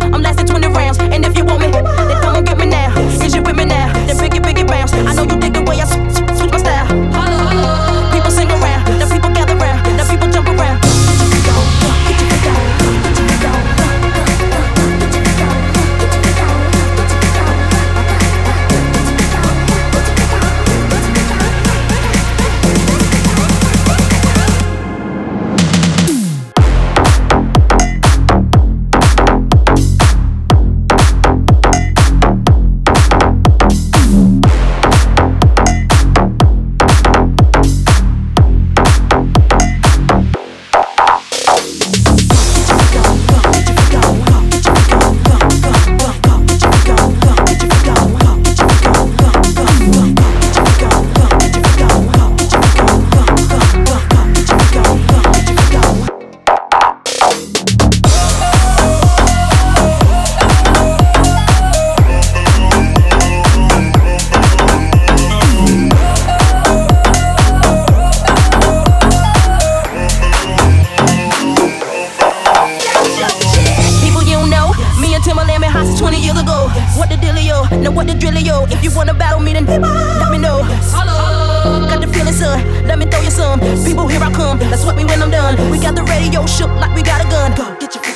I'm not. me hostage 20 years ago. Yes. What the dealio? Now what the drillio? Yes. If you wanna battle me, then let me know. Yes. Hello. Got the feeling, son. Let me throw you some. People, here I come. That's what me when I'm done. We got the radio shook like we got a gun. Go get your.